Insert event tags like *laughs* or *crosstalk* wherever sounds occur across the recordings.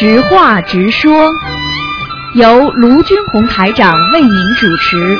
直话直说，由卢军红台长为您主持。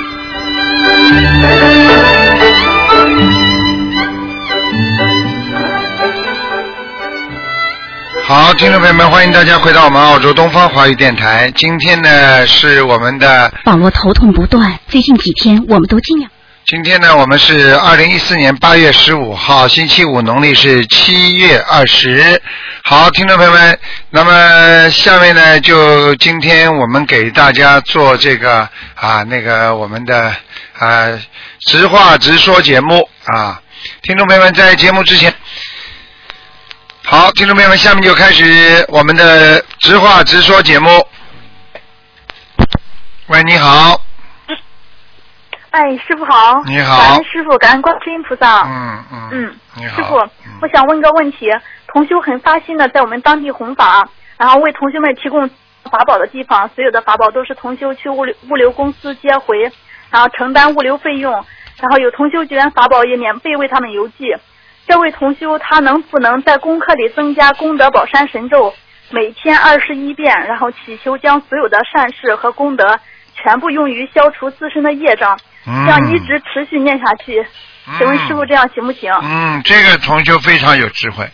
好，听众朋友们，欢迎大家回到我们澳洲东方华语电台。今天呢是我们的，网络头痛不断，最近几天我们都尽量。今天呢我们是二零一四年八月十五号，星期五，农历是七月二十。好，听众朋友们，那么下面呢就今天我们给大家做这个啊那个我们的啊直话直说节目啊，听众朋友们在节目之前。好，听众朋友们，下面就开始我们的直话直说节目。喂，你好，哎，师傅好。你好感恩师傅，感恩观世音菩萨。嗯嗯，嗯，你好，师傅，我想问个问题：同修很发心的在我们当地弘法，然后为同修们提供法宝的地方，所有的法宝都是同修去物流物流公司接回，然后承担物流费用，然后有同修捐法宝也免费为他们邮寄。这位同修他能不能在功课里增加功德宝山神咒，每天二十一遍，然后祈求将所有的善事和功德全部用于消除自身的业障，嗯这样一直持续念下去。请问师傅这样行不行？嗯，这个同学非常有智慧。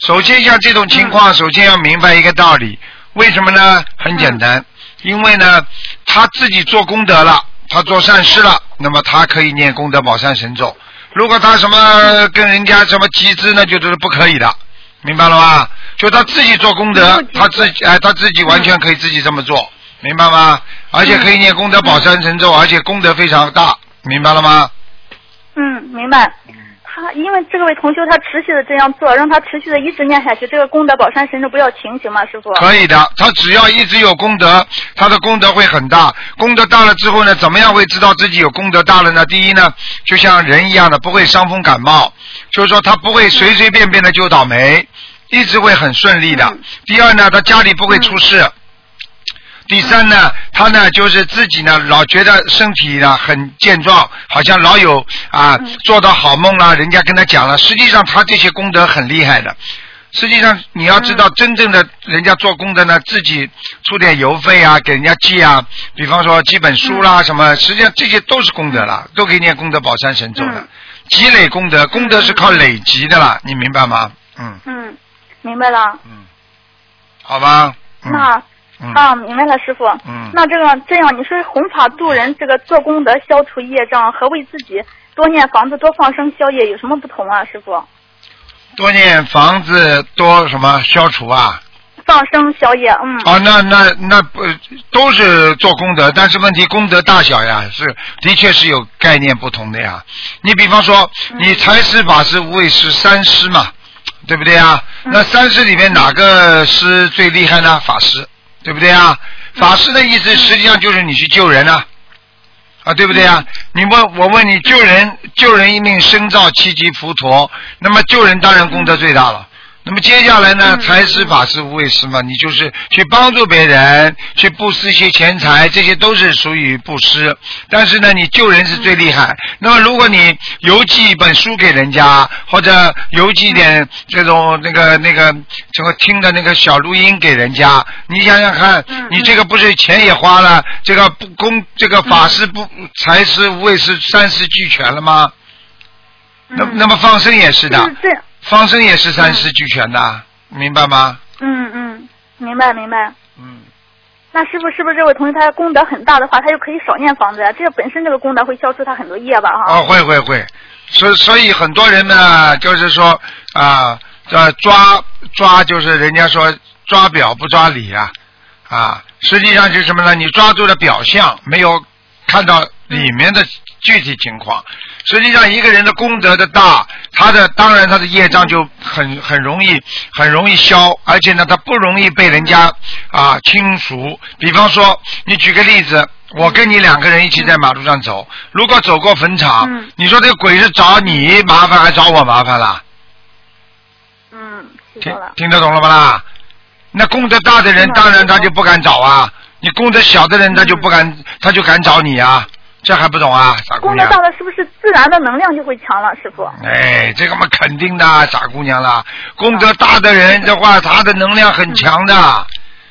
首先，像这种情嗯况，首先要明白一个道理，为什么呢？很简单，嗯因为呢，他自己做功德了，他做善事了，那么他可以念功德宝山神咒。如果他什么跟人家什么集资那，就是不可以的，明白了吗？就他自己做功德嗯，他自己哎，他自己完全可以自己这么做，明白吗？而且可以念功德宝山神咒，而且功德非常大，明白了吗？嗯，明白。他因为这位同修他持续的这样做，让他持续的一直念下去，这个功德宝山神咒不要停，行吗，师傅？可以的，他只要一直有功德，他的功德会很大。功德大了之后呢，怎么样会知道自己有功德大了呢？第一呢，就像人一样的，不会伤风感冒，就是说他不会随随便便的就倒霉，一直会很顺利的。嗯第二呢，他家里不会出事。第三呢，他呢就是自己呢老觉得身体呢很健壮，好像老有啊嗯做到好梦啦，人家跟他讲了，实际上他这些功德很厉害的。实际上你要知道，真正的人家做功德呢，自己出点邮费啊，给人家寄啊，比方说寄本书啦什么，实际上这些都是功德了，都可以念功德宝山神咒的嗯，积累功德，功德是靠累积的啦，你明白吗？嗯嗯，明白了。嗯，好吧。嗯那嗯啊，明白了，师傅。嗯那这个这样，你说弘法度人，这个做功德消除业障和为自己多念房子、多放生消业有什么不同啊，师傅？多念房子多什么消除啊？放生消业，嗯。哦，那那那不都是做功德，但是问题功德大小呀，是的确是有概念不同的呀。你比方说，你财施、法施、无畏施三施嘛，对不对啊？那三施里面哪个施最厉害呢？法师，对不对啊？法师的意思实际上就是你去救人啊，啊，对不对啊？你问我问你，救人救人一命胜造七级浮屠，那么救人当然功德最大了。那么接下来呢，财施、法施、无畏施嘛，你就是去帮助别人，去布施一些钱财，这些都是属于布施。但是呢，你救人是最厉害。那么如果你邮寄一本书给人家，或者邮寄一点这种那个那个什么听的那个小录音给人家，你想想看，你这个不是钱也花了，这个不公这个法师不财施、无畏施三施俱全了吗？那那么放生也是的。就是这，放生也是三施俱全的，明白吗？嗯嗯，明白明白。嗯，那师傅是不是这位同学他功德很大的话，他就可以少念房子呀？这个本身这个功德会消除他很多业吧？哈。哦，会会会，所所以很多人呢，就是说啊，呃，抓抓就是人家说抓表不抓里啊，啊，实际上是什么呢？你抓住了表象，没有看到里面的具体情况。实际上，一个人的功德的大，他的当然他的业障就很很容易很容易消，而且呢，他不容易被人家啊轻熟。比方说，你举个例子，我跟你两个人一起在马路上走，如果走过坟场，嗯你说这个鬼是找你麻烦还找我麻烦啦？嗯，听。听得懂了吧啦？那功德大的人，嗯当然他就不敢找啊。你功德小的人，他就不敢，他就敢找你啊。这还不懂啊，傻姑娘功德大。了，是不是自然的能量就会强了，师傅？哎，这个嘛肯定的，傻姑娘啦。功德大的人的话，他的能量很强的，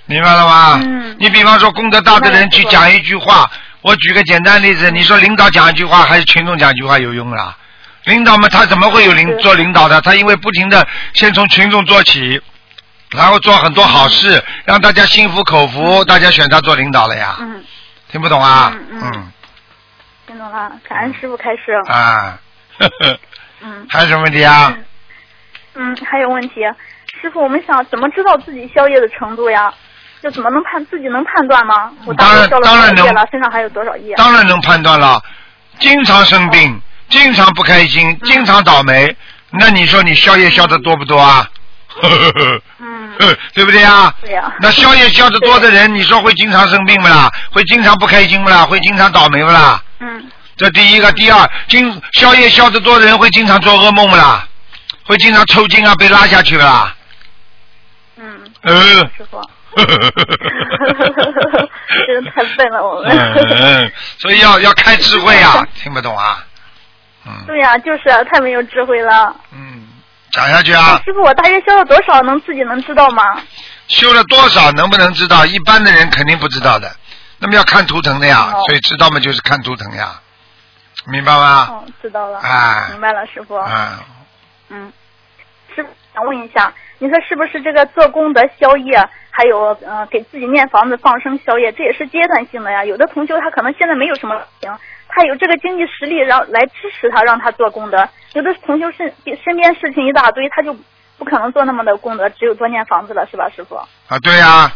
明白了吗？嗯你比方说功德大的人去讲一句话，我举个简单例子，你说领导讲一句话还是群众讲一句话有用啦？领导嘛，他怎么会有领做领导的？他因为不停的先从群众做起，然后做很多好事，让大家心服口服，大家选他做领导了呀。嗯，听不懂啊？嗯嗯听懂了，感恩师傅开示。啊，呵 *laughs* 呵，嗯还有什么问题啊？嗯，还有问题，师傅，我们想怎么知道自己宵夜的程度呀？就怎么能判自己能判断吗？我当然当然能？身上还有多少夜？当然能判断了，经常生病，经常不开心，经常倒霉，那你说你宵夜宵的多不多啊？呵呵呵嗯，*laughs* 对不对啊？对呀那宵夜宵的多的人，你说会经常生病不啦？会经常不开心不啦？会经常倒霉不啦？嗯这第一个，第二，经宵夜宵的多的人会经常做噩梦不啦？会经常抽筋啊，被拉下去不啦？嗯，呃，师傅，真 *laughs* 的太笨了，我们。嗯，所以要要开智慧啊，听不懂啊？嗯对呀、就是啊太没有智慧了。嗯，讲下去啊。师傅，我大约消了多少？能自己能知道吗？修了多少能不能知道？一般的人肯定不知道的。那么要看图腾的呀，哦所以知道嘛就是看图腾呀，明白吗？哦，知道了。哎明白了，师傅。啊，嗯，师傅想问一下，你说是不是这个做功德消业，还有呃给自己念房子放生消业，这也是阶段性的呀？有的同修他可能现在没有什么行，他有这个经济实力，让来支持他，让他做功德。有的同修身身边事情一大堆，他就不可能做那么的功德，只有多念房子了，是吧，师傅？啊对呀，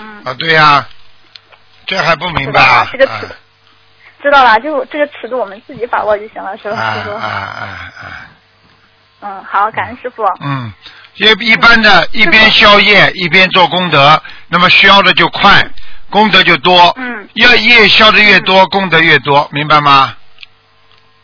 嗯，啊对呀，这还不明白啊？这个尺、知道了，就这个尺度我们自己把握就行了，是吧，啊师傅？啊啊啊！嗯，好，感恩师傅。嗯，一一般的，一边消业一边做功德，那么消的就快，功德就多。嗯，要业消的越多，功德越多，明白吗？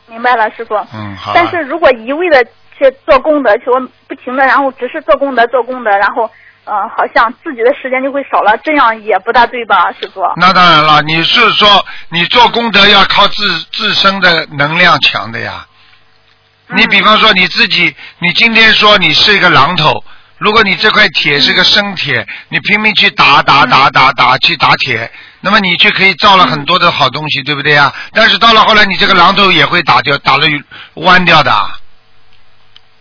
明白了，师傅。嗯，好。但是如果一味的去做功德，去我不停的，然后只是做功德做功德，然后呃，好像自己的时间就会少了，这样也不大对吧，师傅？那当然了，你是说你做功德要靠自自身的能量强的呀？你比方说你自己，你今天说你是一个榔头，如果你这块铁是个生铁，你拼命去打打打打打去打铁，那么你就可以造了很多的好东西，对不对呀？但是到了后来，你这个榔头也会打掉，打了弯掉的，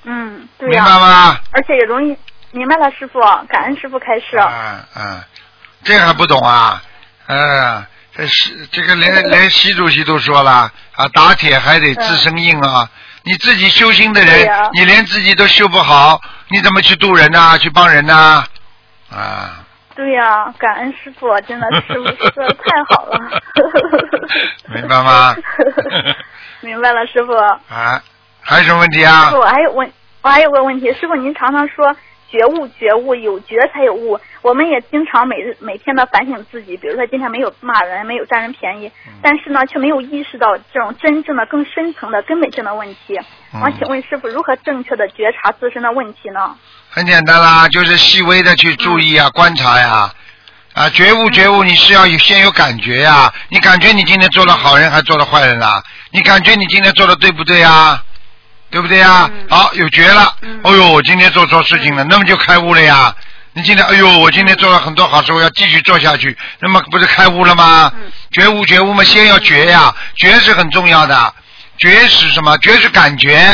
嗯，对明、白吗？而且也容易明白了，师傅，感恩师傅开示。嗯嗯，这还不懂啊？嗯、这是这个连 *laughs* 连习主席都说了啊，打铁还得自身硬啊。你自己修心的人，你连自己都修不好，你怎么去渡人呐、去帮人呐、啊？对呀、感恩师傅，真的师傅说的太好了。*laughs* 明白吗 *laughs* 明白了，师傅。啊，还有什么问题啊师？傅，我还有问，我还有个问题，师傅您常常说觉悟觉悟，有觉才有悟。我们也经常每日每天的反省自己，比如说今天没有骂人，没有占人便宜，嗯但是呢却没有意识到这种真正的更深层的根本性的问题。嗯我想请问师傅，如何正确的觉察自身的问题呢？很简单啦，就是细微的去注意啊，观察呀。啊，觉悟觉悟，你是要有先有感觉呀。你感觉你今天做了好人，还做了坏人啦？你感觉你今天做的对不对呀？对不对呀？嗯好，有觉了。嗯哦呦，我今天做错事情了，那么就开悟了呀。你今天，哎呦，我今天做了很多好事，我要继续做下去，那么不是开悟了吗？嗯觉悟觉悟嘛，先要觉呀，觉是很重要的。觉是什么？觉是感觉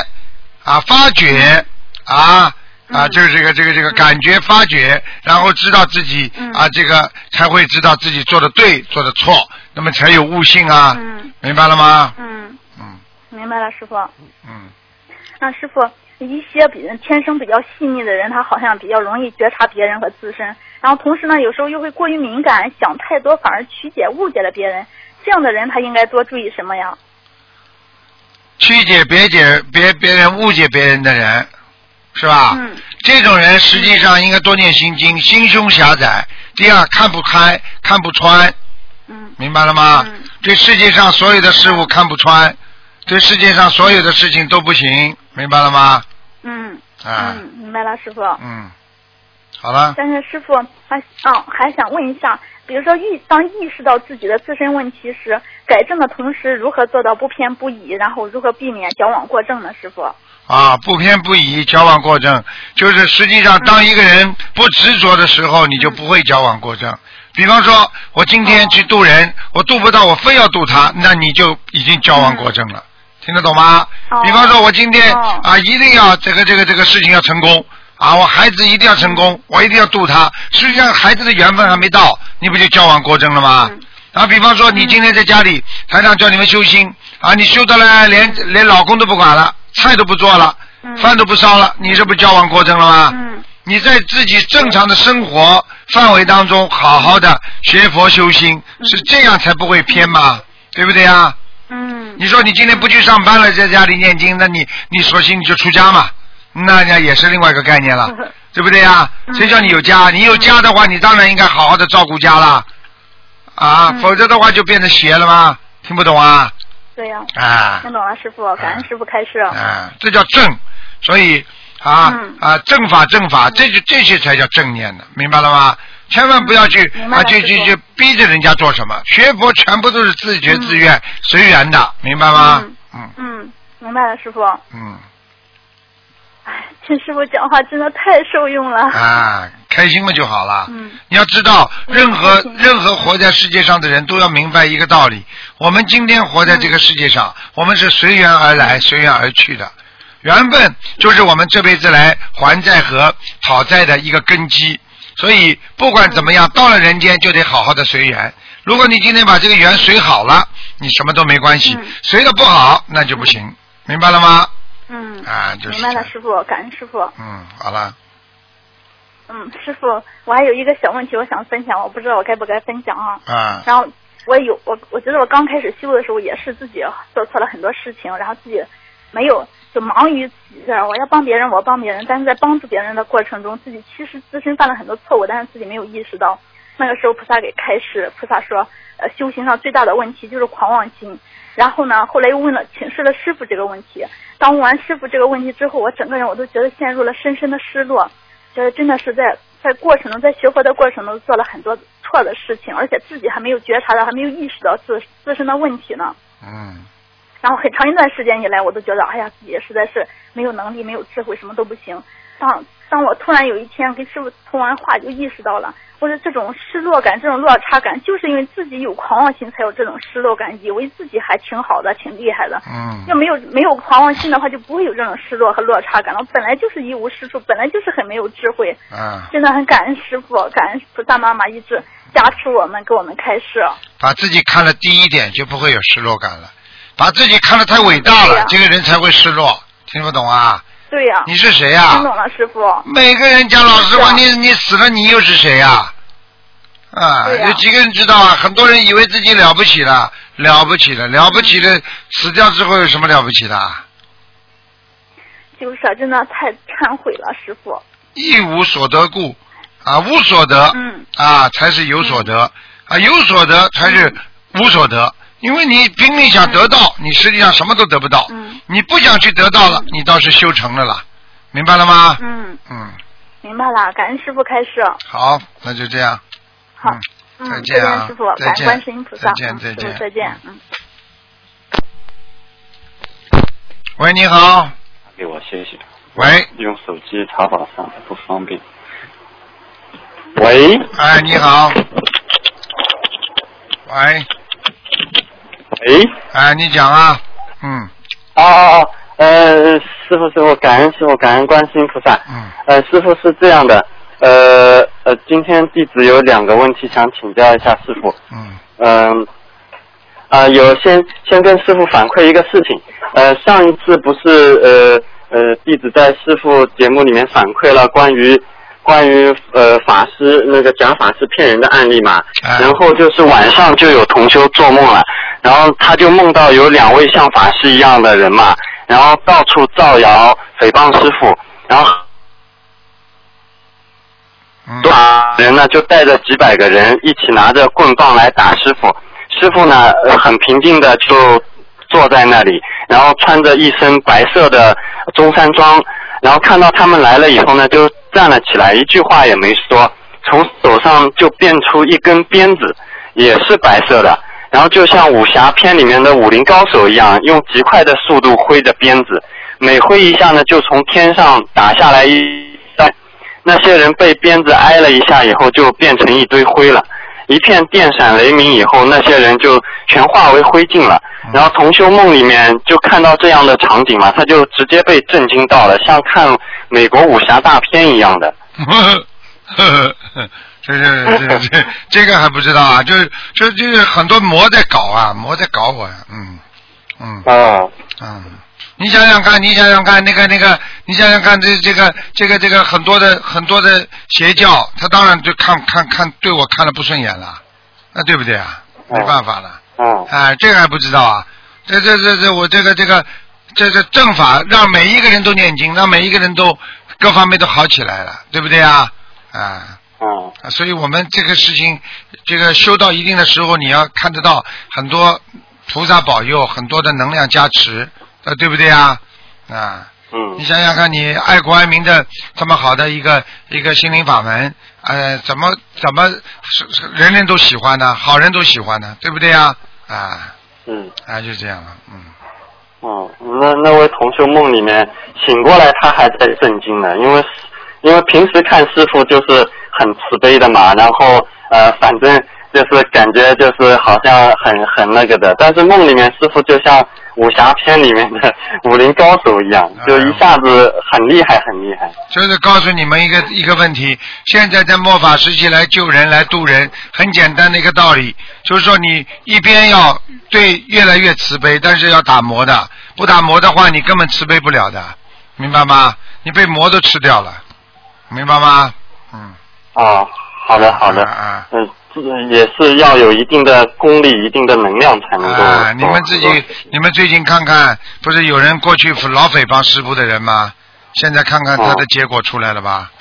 啊，发觉啊。啊，嗯就是这个这个这个感觉发觉，然后知道自己嗯啊，这个才会知道自己做的对，做的错，那么才有悟性啊，嗯明白了吗？嗯，嗯明白了，师傅。嗯，那师傅，一些比人天生比较细腻的人，他好像比较容易觉察别人和自身，然后同时呢，有时候又会过于敏感，想太多，反而曲解误解了别人。这样的人，他应该多注意什么呀？曲解别解别别人误解别人的人，是吧？嗯这种人实际上应该多念心经，心胸狭窄。第二，看不开，看不穿，嗯明白了吗？嗯对世界上所有的事物看不穿，对世界上所有的事情都不行，明白了吗？嗯啊，嗯，明白了，师傅。嗯，好了，但是师傅还啊还想问一下，比如说意当意识到自己的自身问题时，改正的同时，如何做到不偏不倚，然后如何避免矫枉过正呢？师傅？啊，不偏不倚，矫枉过正，就是实际上当一个人不执着的时候，你就不会矫枉过正。比方说，我今天去渡人，我渡不到，我非要渡他，那你就已经矫枉过正了，听得懂吗？哦比方说，我今天哦啊，一定要这个这个这个事情要成功啊，我孩子一定要成功，我一定要渡他。实际上，孩子的缘分还没到，你不就矫枉过正了吗？嗯啊，比方说你今天在家里，台长叫你们修心啊，你修的了连连老公都不管了，菜都不做了，嗯饭都不烧了，你这不矫枉过正了吗？嗯你在自己正常的生活范围当中，好好的学佛修心，是这样才不会偏嘛，对不对呀？嗯你说你今天不去上班了，在家里念经，那你你索性你就出家嘛，那那也是另外一个概念了，*laughs* 对不对呀？嗯谁叫你有家？你有家的话，你当然应该好好的照顾家了，啊，嗯否则的话就变成邪了吗？听不懂啊？对呀、啊听懂了，师傅，感恩师傅开示。啊，这叫正，所以啊、嗯啊，正法正法，这就这些才叫正念呢，明白了吗？千万不要去啊，去去去逼着人家做什么，学佛全部都是自觉自愿、随缘的，明白吗？嗯嗯嗯，明白了，师傅。嗯哎，听师傅讲话真的太受用了。啊，开心了就好了。嗯你要知道，嗯任何任何活在世界上的人都要明白一个道理：我们今天活在这个世界上，我们是随缘而来，随缘而去的。缘分就是我们这辈子来还债和讨债的一个根基。所以不管怎么样，到了人间就得好好的随缘。如果你今天把这个缘随好了，你什么都没关系；嗯随的不好，那就不行。明白了吗？嗯，啊，就是明白了，师傅，感恩师傅。嗯，好了。嗯，师傅，我还有一个小问题，我想分享，我不知道我该不该分享啊。啊，然后我有我，我觉得我刚开始修的时候也是自己做错了很多事情，然后自己没有就忙于自己这儿，我要帮别人，我帮别人，但是在帮助别人的过程中，自己其实自身犯了很多错误，但是自己没有意识到。那个时候菩萨给开示，菩萨说，呃，修行上最大的问题就是狂妄心。然后呢，后来又问了请示了师傅这个问题。当问完师傅这个问题之后，我整个人我都觉得陷入了深深的失落，觉得真的是在在过程中，在学佛的过程中做了很多错的事情，而且自己还没有觉察到，还没有意识到自自身的问题呢。嗯。然后很长一段时间以来，我都觉得，哎呀，自己实在是没有能力，没有智慧，什么都不行。当当我突然有一天跟师傅通完话，就意识到了，我说这种失落感、这种落差感，就是因为自己有狂妄心才有这种失落感，以为自己还挺好的、挺厉害的。嗯要没有没有狂妄心的话，就不会有这种失落和落差感了。本来就是一无是处，本来就是很没有智慧。嗯，真的很感恩师傅，感恩菩萨妈妈一直加持我们，给我们开示。把自己看得低一点，就不会有失落感了。把自己看得太伟大了，这个人才会失落。听不懂啊？对呀、你是谁呀、听懂了，师傅。每个人讲老实话，啊你你死了，你又是谁呀、啊？有几个人知道啊？很多人以为自己了不起了，了不起了，了不起了，死掉之后有什么了不起的？就是真的太忏悔了，师傅。一无所得故，啊，无所得，嗯啊，才是有所得，啊，有所得才是无所得。因为你拼命想得到，你实际上什么都得不到。嗯你不想去得到了，你倒是修成了啦，明白了吗？嗯，嗯，明白了，感恩师傅开示。好，那就这样。好，再再见啊师傅，再见感恩观世音菩萨，再见嗯再见再见，嗯。喂，你好。给我谢谢。喂，用手机查法上不方便。喂哎，你好。喂，喂哎，你讲啊。嗯哦哦哦！呃，师傅师傅，感恩师傅，感恩观世音菩萨。嗯呃，师傅是这样的，呃呃，今天弟子有两个问题想请教一下师傅。嗯嗯，啊、有先先跟师傅反馈一个事情，呃，上一次不是呃呃弟子在师傅节目里面反馈了关于关于呃法师那个假法师骗人的案例嘛，哎。然后就是晚上就有同修做梦了，然后他就梦到有两位像法师一样的人嘛，然后到处造谣诽谤师傅，然后嗯。多少人呢就带着几百个人一起拿着棍棒来打师傅，师傅呢、呃很平静的就坐在那里，然后穿着一身白色的中山装，然后看到他们来了以后呢，就站了起来，一句话也没说，从手上就变出一根鞭子，也是白色的，然后就像武侠片里面的武林高手一样，用极快的速度挥着鞭子，每挥一下呢，就从天上打下来一弹，那些人被鞭子挨了一下以后，就变成一堆灰了。一片电闪雷鸣以后，那些人就全化为灰烬了。然后同修梦里面就看到这样的场景嘛，他就直接被震惊到了，像看美国武侠大片一样的。*laughs* 这是这这这个还不知道啊，就是就就是很多魔在搞啊，魔在搞我呀，嗯嗯啊，嗯，你想想看，你想想看，那个那个，你想想看，这这个这个这个很多的很多的邪教，他当然就看看看对我看了不顺眼了，那对不对啊？没办法了，嗯哎，这个还不知道啊，这这这这我这个这个这这正法让每一个人都念经，让每一个人都各方面都好起来了，对不对啊？啊。嗯啊，所以我们这个事情，这个修到一定的时候，你要看得到很多菩萨保佑，很多的能量加持，呃，对不对啊？啊，嗯你想想看，你爱国爱民的这么好的一个一个心灵法门，呃，怎么怎么是是人人都喜欢呢？好人都喜欢呢，对不对呀？啊嗯啊，就这样了，嗯。哦，那那位同修梦里面醒过来，他还在震惊呢，因为因为平时看师傅就是很慈悲的嘛，然后呃，反正就是感觉就是好像很很那个的，但是梦里面师傅就像武侠片里面的武林高手一样，就一下子很厉害很厉害。就是告诉你们一个一个问题，现在在末法时期来救人来渡人，很简单的一个道理，就是说你一边要对越来越慈悲，但是要打磨的，不打磨的话，你根本慈悲不了的，明白吗？你被魔都吃掉了，明白吗？嗯。啊，好的好的，啊啊嗯，这个也是要有一定的功力、一定的能量才能够。啊！你们自己，你们最近看看，不是有人过去老诽谤师傅的人吗？现在看看他的结果出来了吧？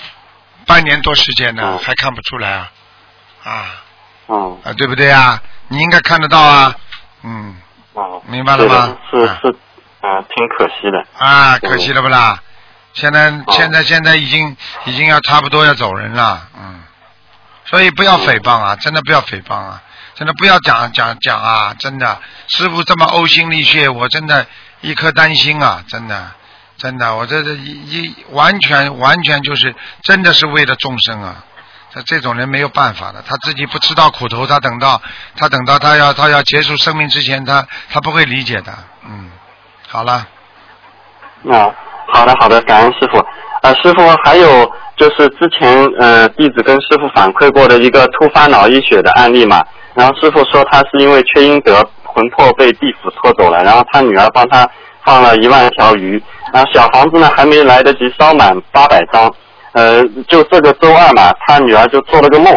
半年多时间呢，嗯还看不出来啊？啊嗯啊，对不对啊？你应该看得到啊。嗯，哦，明白了吗啊是是是，啊，挺可惜的。啊，可惜了不啦？现在哦现在现在已经已经要差不多要走人了，嗯，所以不要诽谤啊，真的不要诽谤啊，真的不要讲讲讲啊，真的，师傅这么呕心沥血，我真的一颗担心啊，真的真的，我这这一一完全完全就是真的是为了众生啊。这这种人没有办法的，他自己不吃到苦头，他等到他等到他要他要结束生命之前，他他不会理解的。嗯，好了，啊，好的好的，感恩师傅。啊，师傅还有就是之前呃弟子跟师傅反馈过的一个突发脑溢血的案例嘛，然后师傅说他是因为缺阴德，魂魄被地府拖走了，然后他女儿帮他放了一万条鱼，然后小房子呢还没来得及烧满八百张，呃，就这个周二嘛，他女儿就做了个梦，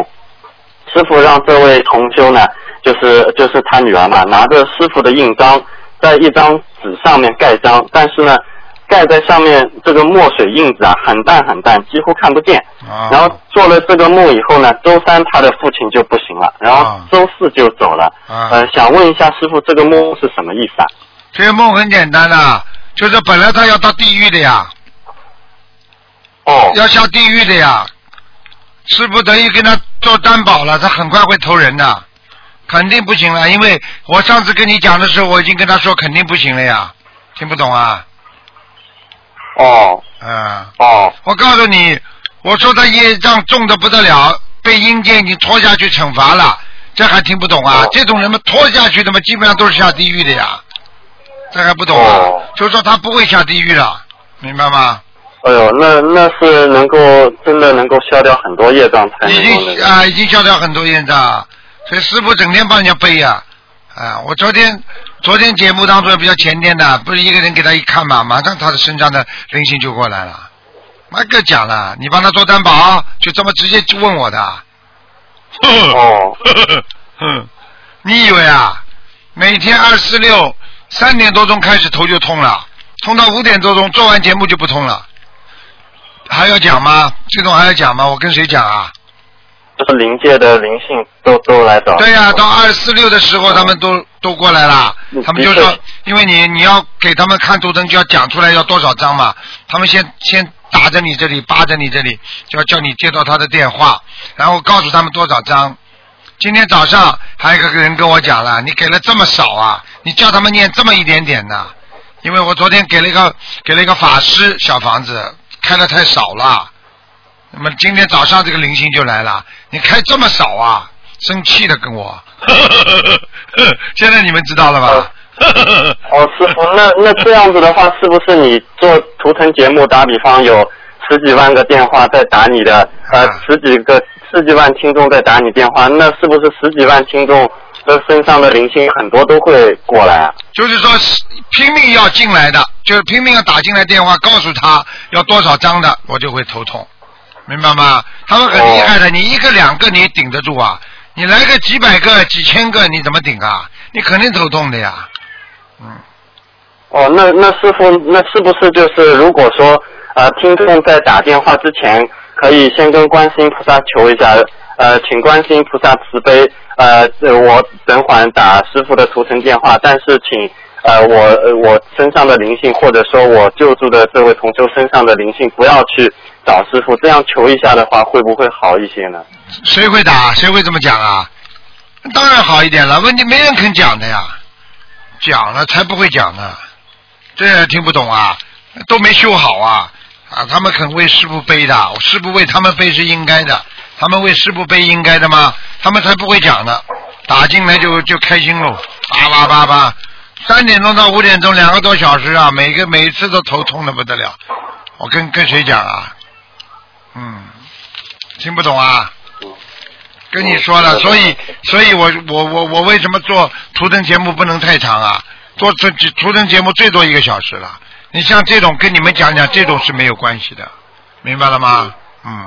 师傅让这位同修呢，就是就是他女儿嘛，拿着师傅的印章，在一张纸上面盖章，但是呢，盖在上面这个墨水印子啊，很淡很淡，几乎看不见。啊，然后做了这个梦以后呢，周三他的父亲就不行了，然后啊周四就走了。啊呃，想问一下师傅，这个梦是什么意思啊？这个梦很简单的，就是本来他要到地狱的呀，哦要下地狱的呀，师傅等于跟他做担保了，他很快会投人的，肯定不行了，因为我上次跟你讲的时候，我已经跟他说肯定不行了呀，听不懂啊？哦嗯，哦我告诉你，我说他业障重的不得了，被阴间已经拖下去惩罚了，这还听不懂啊？哦这种人们拖下去的嘛，基本上都是下地狱的呀，这还不懂啊？哦就是说他不会下地狱了，明白吗？哎呦，那那是能够真的能够消掉很多业障才能已。经啊，已经消掉很多业障，所以师傅整天帮人家背呀、啊。我昨天昨天节目当中比较前天的，不是一个人给他一看嘛，马上他的身上的灵性就过来了。妈个讲了，你帮他做担保，就这么直接就问我的。哦哼，你以为啊？每天二四六三点多钟开始头就痛了，痛到五点多钟，做完节目就不痛了。还要讲吗？这种还要讲吗？我跟谁讲啊？就是灵界的灵性都都来找。对呀、到二四六的时候，他们都都过来了嗯。他们就说，因为你你要给他们看图腾，就要讲出来要多少张嘛。他们先先打着你这里，扒着你这里，就要叫你接到他的电话，然后告诉他们多少张。今天早上还有一个人跟我讲了，你给了这么少啊，你叫他们念这么一点点呢？因为我昨天给了一个给了一个法师小房子，开的太少了。那么今天早上这个灵性就来了，你开这么少啊？生气的跟我。*laughs* 现在你们知道了吧？哦，师傅，那那这样子的话，是不是你做图腾节目，打比方有十几万个电话在打你的，呃，啊十几个十几万听众在打你电话，那是不是十几万听众的身上的灵性很多都会过来啊？就是说拼命要进来的，就是拼命要打进来电话，告诉他要多少张的，我就会头痛，明白吗？他们很厉害的，你一个两个你顶得住啊？你来个几百个、几千个，你怎么顶啊？你肯定头痛的呀。嗯，哦，那那师傅，那是不是就是如果说呃听众在打电话之前，可以先跟观世音菩萨求一下，呃，请观世音菩萨慈悲，呃，呃我等会儿打师傅的图腾电话，但是请呃我呃我身上的灵性，或者说我救助的这位同修身上的灵性，不要去找师傅，这样求一下的话，会不会好一些呢？谁会打？谁会这么讲啊？当然好一点了，问题没人肯讲的呀，讲了才不会讲呢。这也听不懂啊，都没修好啊啊！他们肯为师傅背的，师傅为他们背是应该的，他们为师傅背应该的吗？他们才不会讲呢，打进来就就开心喽，叭叭叭叭，三点钟到五点钟两个多小时啊，每个每次都头痛的不得了。我跟跟谁讲啊？嗯，听不懂啊？跟你说了，所以，所以我我我我为什么做图腾节目不能太长啊？做这图腾节目最多一个小时了。你像这种跟你们讲讲，这种是没有关系的，明白了吗？嗯，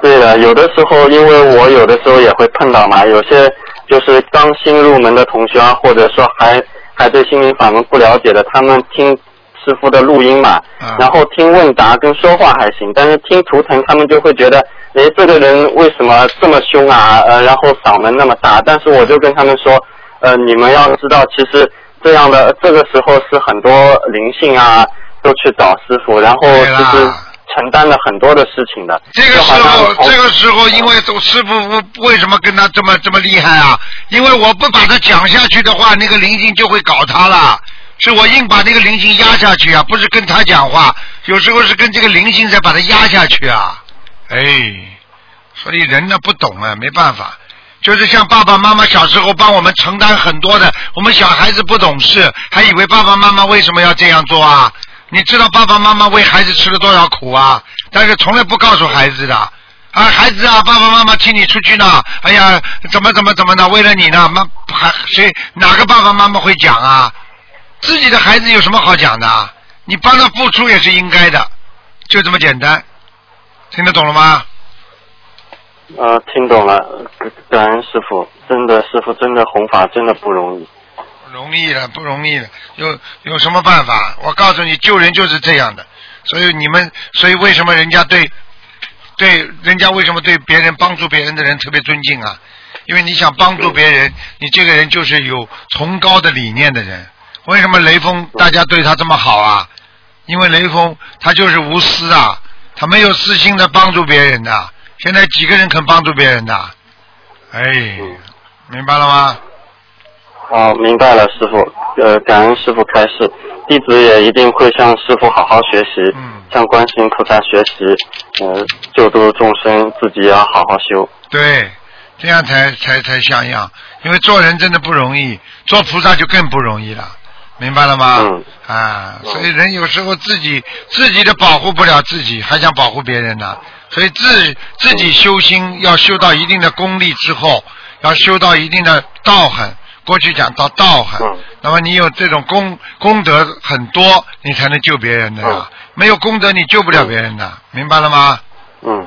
对的，有的时候因为我有的时候也会碰到嘛，有些就是刚新入门的同学啊，或者说还还对心灵法门不了解的，他们听师傅的录音嘛，啊然后听问答跟说话还行，但是听图腾他们就会觉得，哎，这个人为什么这么凶啊？呃，然后嗓门那么大，但是我就跟他们说，呃，你们要知道，其实这样的这个时候是很多灵性啊都去找师傅，然后其实承担了很多的事情的。这个时候，这个时候，因为师傅为为什么跟他这么这么厉害啊？因为我不把他讲下去的话，那个灵性就会搞他了。是我硬把那个灵性压下去啊，不是跟他讲话，有时候是跟这个灵性在把他压下去啊。哎，所以人呢不懂啊，没办法。就是像爸爸妈妈小时候帮我们承担很多的，我们小孩子不懂事，还以为爸爸妈妈为什么要这样做啊？你知道爸爸妈妈为孩子吃了多少苦啊？但是从来不告诉孩子的。啊，孩子啊，爸爸妈妈替你出去呢。哎呀，怎么怎么怎么的，为了你呢，妈还谁哪个爸爸妈妈会讲啊？自己的孩子有什么好讲的啊？你帮他付出也是应该的，就这么简单。听得懂了吗？呃，听懂了，感感恩师傅，真的师傅真的弘法真的不容易。不容易了，不容易了，有有什么办法？我告诉你，救人就是这样的。所以你们，所以为什么人家对对人家为什么对别人帮助别人的人特别尊敬啊？因为你想帮助别人，你这个人就是有崇高的理念的人。为什么雷锋大家对他这么好啊？因为雷锋他就是无私啊，他没有私心的帮助别人的。现在几个人肯帮助别人的？哎，明白了吗？哦，明白了，师傅。呃，感恩师傅开示，弟子也一定会向师傅好好学习，嗯向观世音菩萨学习，呃，救度众生，自己也要好好修。对，这样才才才像样。因为做人真的不容易，做菩萨就更不容易了，明白了吗？嗯啊，所以人有时候自己自己的保护不了自己，还想保护别人呢。所以自自己修心要修到一定的功力之后，要修到一定的道行。过去讲到道行，嗯那么你有这种功功德很多，你才能救别人的呀。嗯没有功德，你救不了别人的，明白了吗？嗯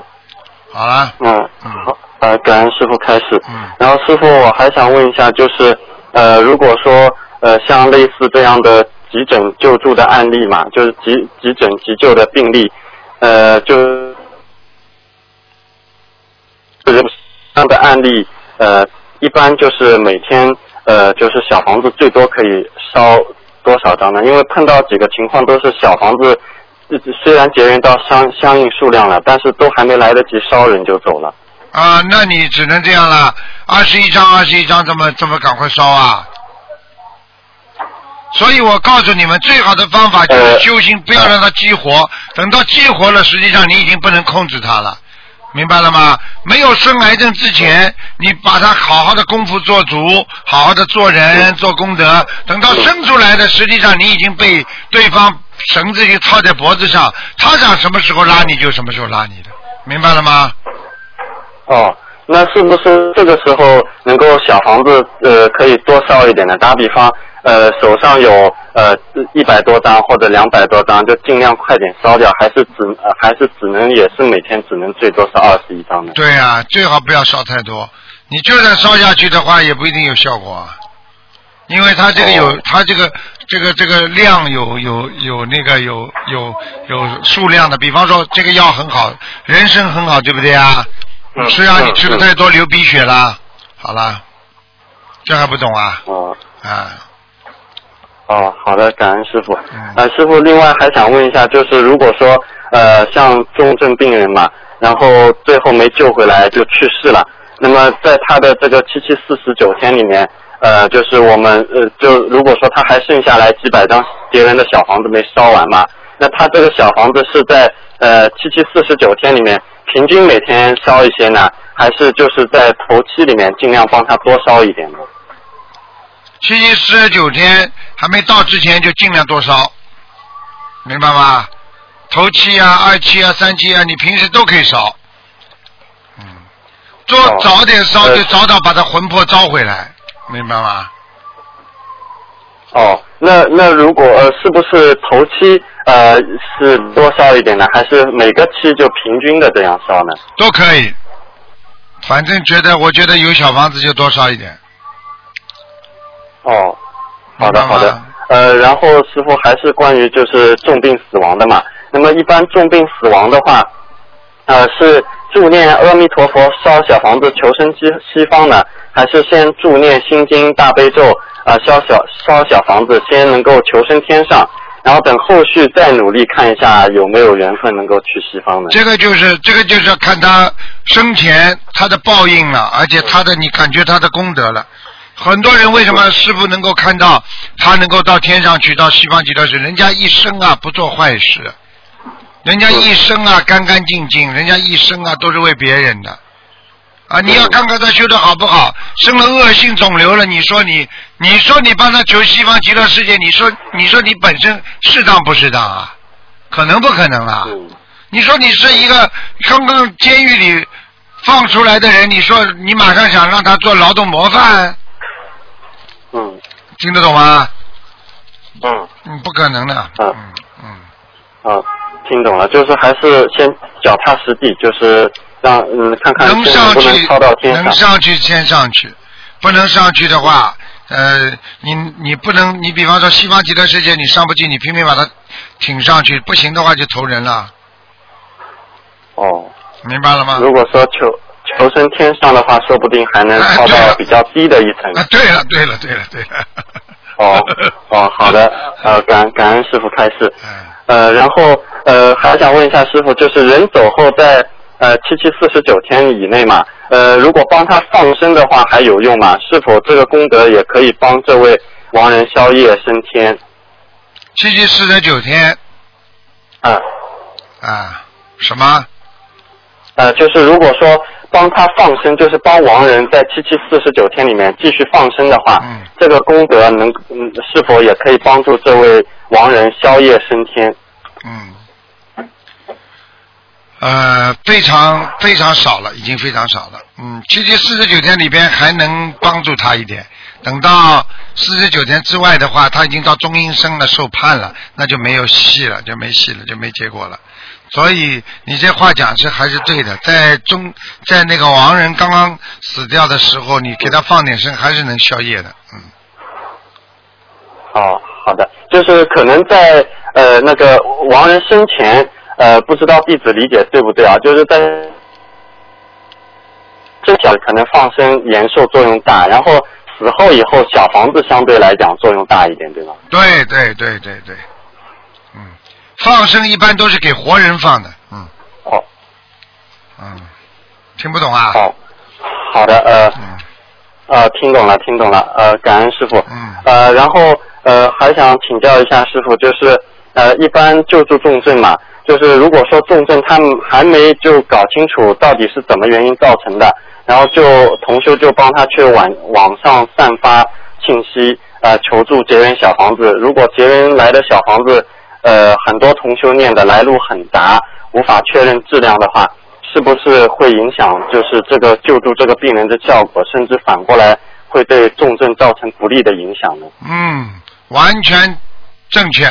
好了，嗯，嗯好，呃，感恩师傅开始。嗯然后师傅，我还想问一下，就是呃，如果说呃像类似这样的急诊救助的案例嘛，就是急急诊急救的病例，呃，就是这样的案例，呃，一般就是每天呃，就是小房子最多可以烧多少张呢？因为碰到几个情况都是小房子。虽然结缘到相相应数量了，但是都还没来得及烧，人就走了。啊，那你只能这样了，二十一张，二十一张，怎么这么赶快烧啊？所以我告诉你们，最好的方法就是呃修心，不要让它激活。等到激活了，实际上你已经不能控制它了，明白了吗？没有生癌症之前，你把它好好的功夫做足，好好的做人做功德。等到生出来的，实际上你已经被对方绳子给套在脖子上，他想什么时候拉你就什么时候拉你的，明白了吗？哦，那是不是这个时候能够小房子呃可以多烧一点呢？打比方，呃手上有呃一百多张或者两百多张，就尽量快点烧掉，还是只、呃、还是只能也是每天只能最多是二十一张的？对啊、最好不要烧太多。你就算烧下去的话，也不一定有效果啊，因为它这个有，哦它这个这个这个量有有有那个有有有数量的。比方说这个药很好，人参很好，对不对啊？嗯吃啊，嗯你吃的嗯太多流鼻血了。好了，这还不懂啊？哦啊，哦，好的，感恩师傅。嗯呃，师傅，另外还想问一下，就是如果说呃像重症病人嘛，然后最后没救回来就去世了，那么在他的这个七七四十九天里面，呃，就是我们呃就如果说他还剩下来几百张别人的小房子没烧完嘛，那他这个小房子是在呃七七四十九天里面平均每天烧一些呢，还是就是在头七里面尽量帮他多烧一点呢？七七四十九天还没到之前就尽量多烧，明白吗？头七啊、二七啊、三七啊，你平时都可以烧。嗯，做哦早点烧呃就早早把他魂魄招回来，明白吗？哦，那那如果呃是不是头七呃是多烧一点呢，还是每个期就平均的这样烧呢？都可以。反正觉得，我觉得有小房子就多烧一点。哦，好的好的。呃，然后师傅还是关于就是重病死亡的嘛。那么一般重病死亡的话，呃是助念阿弥陀佛烧小房子求生西西方呢，还是先助念心经大悲咒啊、呃烧小烧小房子先能够求生天上，然后等后续再努力看一下有没有缘分能够去西方呢？这个就是这个就是要看他生前他的报应了，而且他的你感觉他的功德了。很多人为什么师傅能够看到他能够到天上去，到西方极乐世界？人家一生啊不做坏事，人家一生啊干干净净，人家一生啊都是为别人的。啊，你要看看他修的好不好，生了恶性肿瘤了，你说你，你说你帮他求西方极乐世界，你说你说你本身适当不适当啊？可能不可能啊？嗯你说你是一个刚刚监狱里放出来的人，你说你马上想让他做劳动模范，嗯听得懂吗？嗯嗯，不可能的。嗯嗯嗯，啊，听懂了，就是还是先脚踏实地，就是让嗯看看能上去能上。上去先上去，不能上去的话，呃，你你不能，你比方说西方极乐世界你上不去，你拼命把它挺上去，不行的话就投人了，哦，明白了吗？如果说求求生天上的话，说不定还能超到比较低的一层。啊，对了对了对了对了。哦哦，*laughs* 好的，呃，感感恩师傅开示。嗯呃，然后呃，还想问一下师傅，就是人走后在呃七七四十九天以内嘛，呃，如果帮他放生的话还有用吗？是否这个功德也可以帮这位亡人消业升天？七七四十九天啊、啊，什么？呃，就是如果说帮他放生，就是帮亡人在七七四十九天里面继续放生的话，嗯这个功德能嗯是否也可以帮助这位亡人消业升天？嗯，呃，非常非常少了，已经非常少了。嗯，七七四十九天里边还能帮助他一点，等到四十九天之外的话，他已经到中阴身了，受判了，那就没有戏了，就没戏了，就没结果了。所以你这话讲是还是对的，在中在那个亡人刚刚死掉的时候，你给他放点生，还是能消业的。嗯，哦，好的，就是可能在呃那个亡人生前，呃，不知道弟子理解对不对啊？就是在这小可能放生延寿作用大，然后死后以后小房子相对来讲作用大一点，对吗？对对对对对，嗯，放生一般都是给活人放的，嗯哦，嗯，听不懂啊？好，好的，呃。嗯呃，听懂了，听懂了，呃，感恩师傅。嗯呃，然后呃，还想请教一下师傅，就是呃，一般救助重症嘛，就是如果说重症他们还没就搞清楚到底是怎么原因造成的，然后就同修就帮他去网网上散发信息，呃，求助结缘小房子。如果结缘来的小房子，呃，很多同修念的来路很杂，无法确认质量的话，是不是会影响就是这个救助这个病人的效果，甚至反过来会对重症造成不利的影响呢？嗯，完全正确。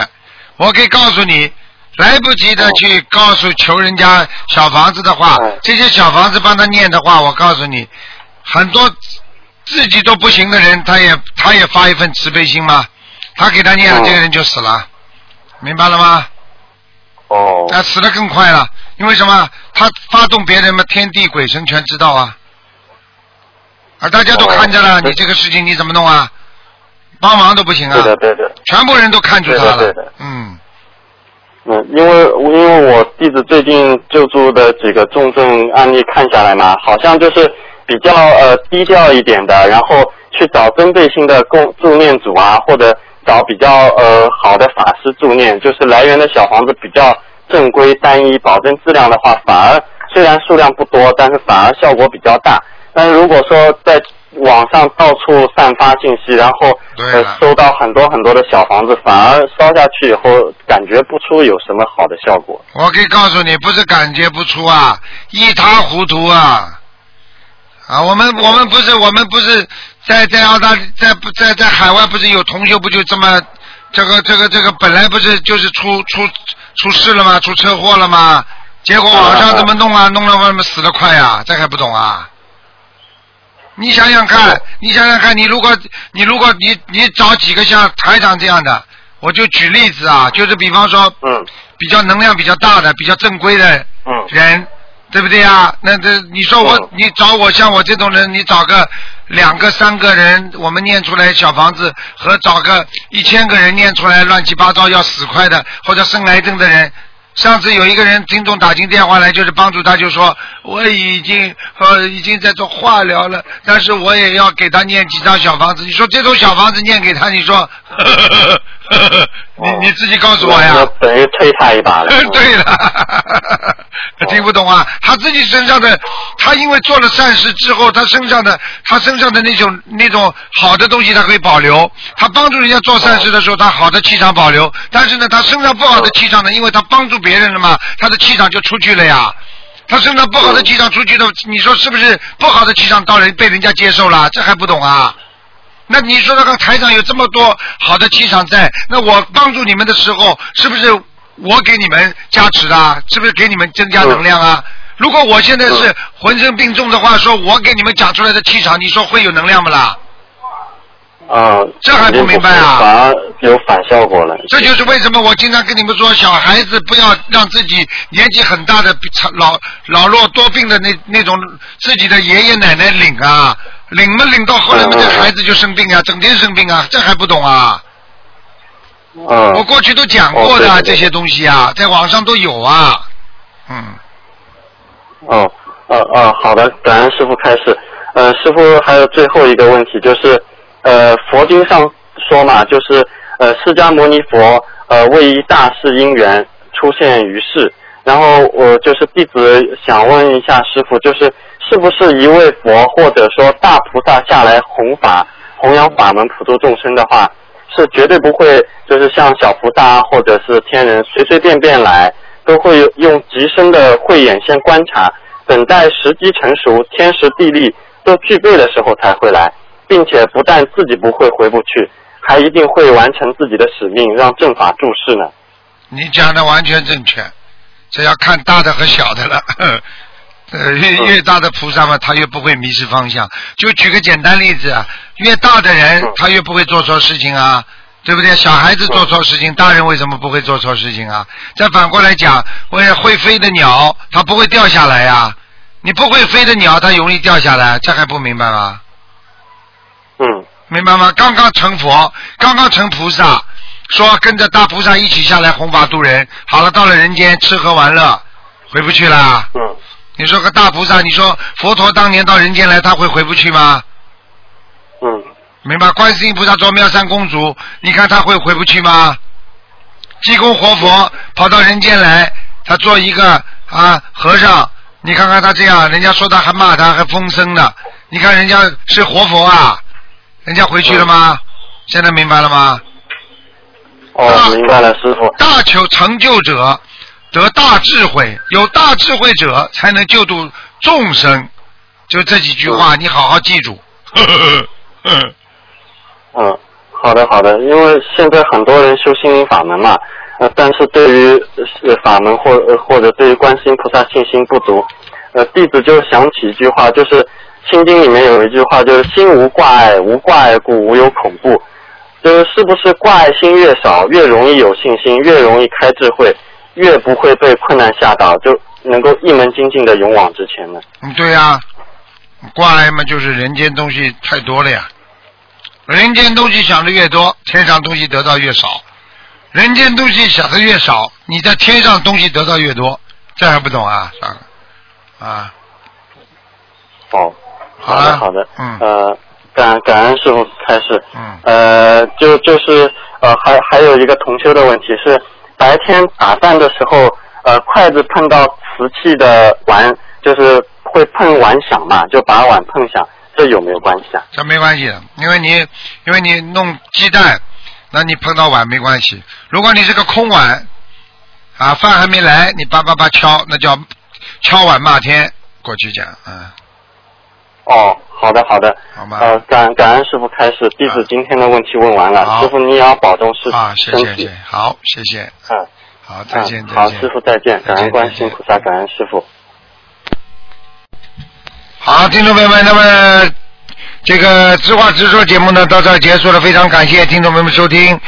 我可以告诉你，来不及的去告诉求人家小房子的话，嗯这些小房子帮他念的话，我告诉你，很多自己都不行的人，他也他也发一份慈悲心吗，他给他念了，嗯这个人就死了，明白了吗？哦，那死的更快了，因为什么？他发动别人嘛，天地鬼神全知道啊，啊大家都看着了，哦你这个事情你怎么弄啊？帮忙都不行啊对，的对的。全部人都看出他了对的对的，嗯，嗯，因为因为我弟子最近救助的几个重症案例看下来嘛，好像就是比较呃低调一点的，然后去找针对性的共助念组啊，或者找比较呃好的法师助念，就是来源的小房子比较正规单一，保证质量的话，反而虽然数量不多，但是反而效果比较大。但是如果说在网上到处散发信息，然后呃收到很多很多的小房子，反而烧下去以后感觉不出有什么好的效果。我可以告诉你，不是感觉不出啊，一塌糊涂啊！啊，我们我们不是我们不是在在澳大利在不在在海外不是有同学不就这么这个这个这个本来不是就是出出出事了吗？出车祸了吗？结果网上怎么弄啊？弄了他们死得快啊！这还不懂啊？你想想看，你想想看，你如果你如果你你找几个像台长这样的，我就举例子啊，就是比方说，嗯比较能量比较大的、比较正规的嗯人，对不对啊？那这你说我嗯，你找我像我这种人，你找个两个、三个人，我们念出来小房子，和找个一千个人念出来乱七八糟要死快的，或者生癌症的人。上次有一个人听众打进电话来，就是帮助他，就说我已经呃已经在做化疗了，但是我也要给他念几张小房子。你说这种小房子念给他，你说，*laughs* *laughs* 你你自己告诉我呀。我等于推他一把了。*laughs* 对了，*laughs* 听不懂啊？他自己身上的，他因为做了善事之后，他身上的他身上的那种那种好的东西，他可以保留。他帮助人家做善事的时候，他好的气场保留。但是呢，他身上不好的气场呢，因为他帮助别人了嘛，他的气场就出去了呀。他身上不好的气场出去的，你说是不是不好的气场到人被人家接受了？这还不懂啊？那你说那个台上有这么多好的气场在，那我帮助你们的时候，是不是我给你们加持的啊？是不是给你们增加能量啊？如果我现在是浑身病重的话，说我给你们讲出来的气场，你说会有能量不啦？啊，这还不明白啊反而有反效果了。这就是为什么我经常跟你们说，小孩子不要让自己年纪很大的老老弱多病的那那种自己的爷爷奶奶领啊，领没领到后来嘛，嗯嗯这孩子就生病啊，整天生病啊，这还不懂啊？嗯，我过去都讲过的、哦对对对这些东西啊，在网上都有啊。嗯，哦，呃呃，好的，感恩师傅开示。呃，师傅还有最后一个问题，就是呃，佛经上说嘛，就是呃，释迦牟尼佛呃为一大事因缘出现于世，然后我、就是弟子想问一下师傅，就是是不是一位佛或者说大菩萨下来弘法弘扬法门普度众生的话，是绝对不会就是像小菩萨或者是天人随随便便来，都会用极深的慧眼先观察，等待时机成熟，天时地利都具备的时候才会来，并且不但自己不会回不去，还一定会完成自己的使命，让正法注释呢。你讲的完全正确，这要看大的和小的了。*laughs* 呃，越越大的菩萨嘛，他越不会迷失方向。就举个简单例子啊，越大的人嗯他越不会做错事情啊，对不对？小孩子做错事情，大人为什么不会做错事情啊？再反过来讲，会会飞的鸟，它不会掉下来呀、你不会飞的鸟，它容易掉下来，这还不明白吗？嗯明白吗？刚刚成佛，刚刚成菩萨，说跟着大菩萨一起下来弘法度人。好了，到了人间吃喝玩乐，回不去了。嗯你说个大菩萨，你说佛陀当年到人间来，他会回不去吗？嗯明白？观世音菩萨做妙善公主，你看他会回不去吗？济公活佛跑到人间来，他做一个啊和尚，你看看他这样，人家说他还骂他，还风声呢。你看人家是活佛啊，人家回去了吗？现在明白了吗？哦，明白了，师傅。大求成就者得大智慧，有大智慧者才能救度众生。就这几句话，你好好记住。*laughs* 嗯，好的好的，因为现在很多人修心灵法门嘛，呃，但是对于呃法门或呃或者对于观世音菩萨信心不足，呃，弟子就想起一句话，就是《心经》里面有一句话，就是心无挂碍，无挂碍故无有恐怖。就是是不是挂碍心越少，越容易有信心，越容易开智慧，越不会被困难吓倒，就能够一门精进的勇往直前呢？嗯，对呀、挂碍嘛，就是人间东西太多了呀。人间东西想的越多，天上东西得到越少；人间东西想的越少，你在天上东西得到越多。这还不懂啊？算了，啊，哦，好的好的，嗯呃，感感恩师傅开始。嗯呃，就就是呃，还还有一个同修的问题是，白天打饭的时候，呃，筷子碰到瓷器的碗，就是会碰碗响嘛，就把碗碰响，这有没有关系啊？这没关系，因为你因为你弄鸡蛋，那你碰到碗没关系。如果你是个空碗，啊，饭还没来，你叭叭叭敲，那叫敲碗骂天。过去讲，嗯，哦，好的好的，好吗？呃，感感恩师傅开始，弟子今天的问题问完了，好师傅你也要保重身啊，谢谢谢，，好，谢谢，嗯，好，再见嗯好，再见。师傅再见，感恩观世音再见菩萨，感恩师傅。好，听众朋友们，那么这个知话直说节目呢到这儿结束了，非常感谢听众朋友们收听。